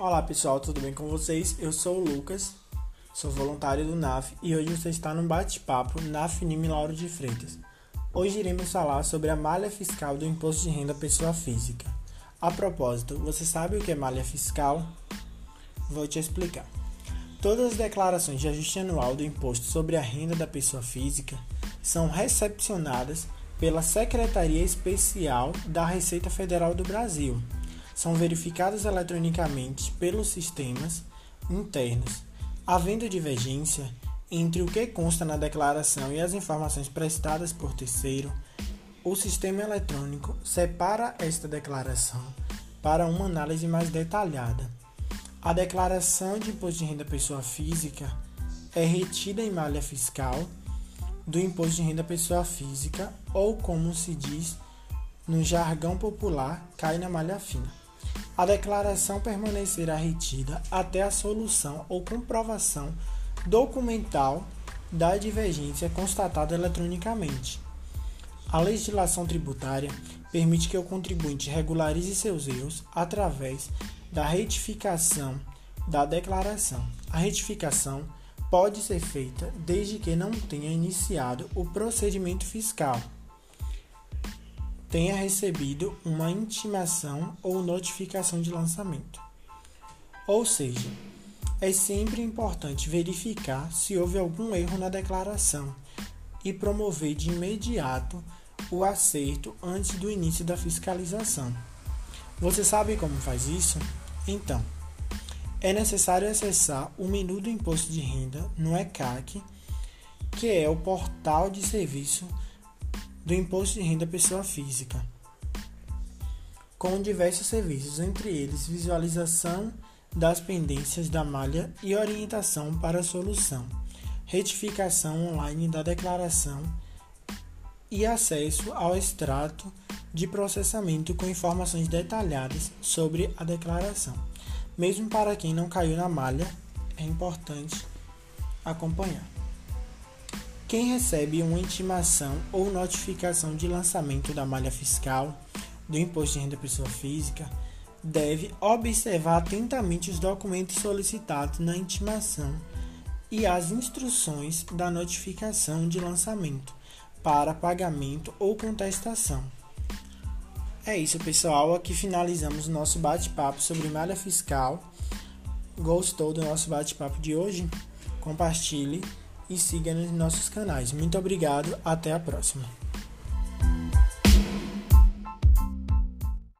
Olá pessoal, tudo bem com vocês? Eu sou o Lucas, sou voluntário do NAF e hoje você está no bate-papo NAF Nime Lauro de Freitas. Hoje iremos falar sobre a malha fiscal do Imposto de Renda Pessoa Física. A propósito, você sabe o que é malha fiscal? Vou te explicar. Todas as declarações de ajuste anual do Imposto sobre a Renda da Pessoa Física são recepcionadas pela Secretaria Especial da Receita Federal do Brasil são verificadas eletronicamente pelos sistemas internos. Havendo divergência entre o que consta na declaração e as informações prestadas por terceiro, o sistema eletrônico separa esta declaração para uma análise mais detalhada. A declaração de imposto de renda pessoa física é retida em malha fiscal do imposto de renda pessoa física ou como se diz no jargão popular, cai na malha fina. A declaração permanecerá retida até a solução ou comprovação documental da divergência constatada eletronicamente. A legislação tributária permite que o contribuinte regularize seus erros através da retificação da declaração. A retificação pode ser feita desde que não tenha iniciado o procedimento fiscal tenha recebido uma intimação ou notificação de lançamento. Ou seja, é sempre importante verificar se houve algum erro na declaração e promover de imediato o acerto antes do início da fiscalização. Você sabe como faz isso? Então, é necessário acessar o menu do imposto de renda no ECAC, que é o portal de serviço do Imposto de Renda Pessoa Física, com diversos serviços, entre eles visualização das pendências da malha e orientação para a solução, retificação online da declaração e acesso ao extrato de processamento com informações detalhadas sobre a declaração. Mesmo para quem não caiu na malha, é importante acompanhar. Quem recebe uma intimação ou notificação de lançamento da malha fiscal do Imposto de Renda Pessoa Física deve observar atentamente os documentos solicitados na intimação e as instruções da notificação de lançamento para pagamento ou contestação. É isso, pessoal. Aqui finalizamos o nosso bate-papo sobre malha fiscal. Gostou do nosso bate-papo de hoje? Compartilhe e siga nos nossos canais. Muito obrigado, até a próxima.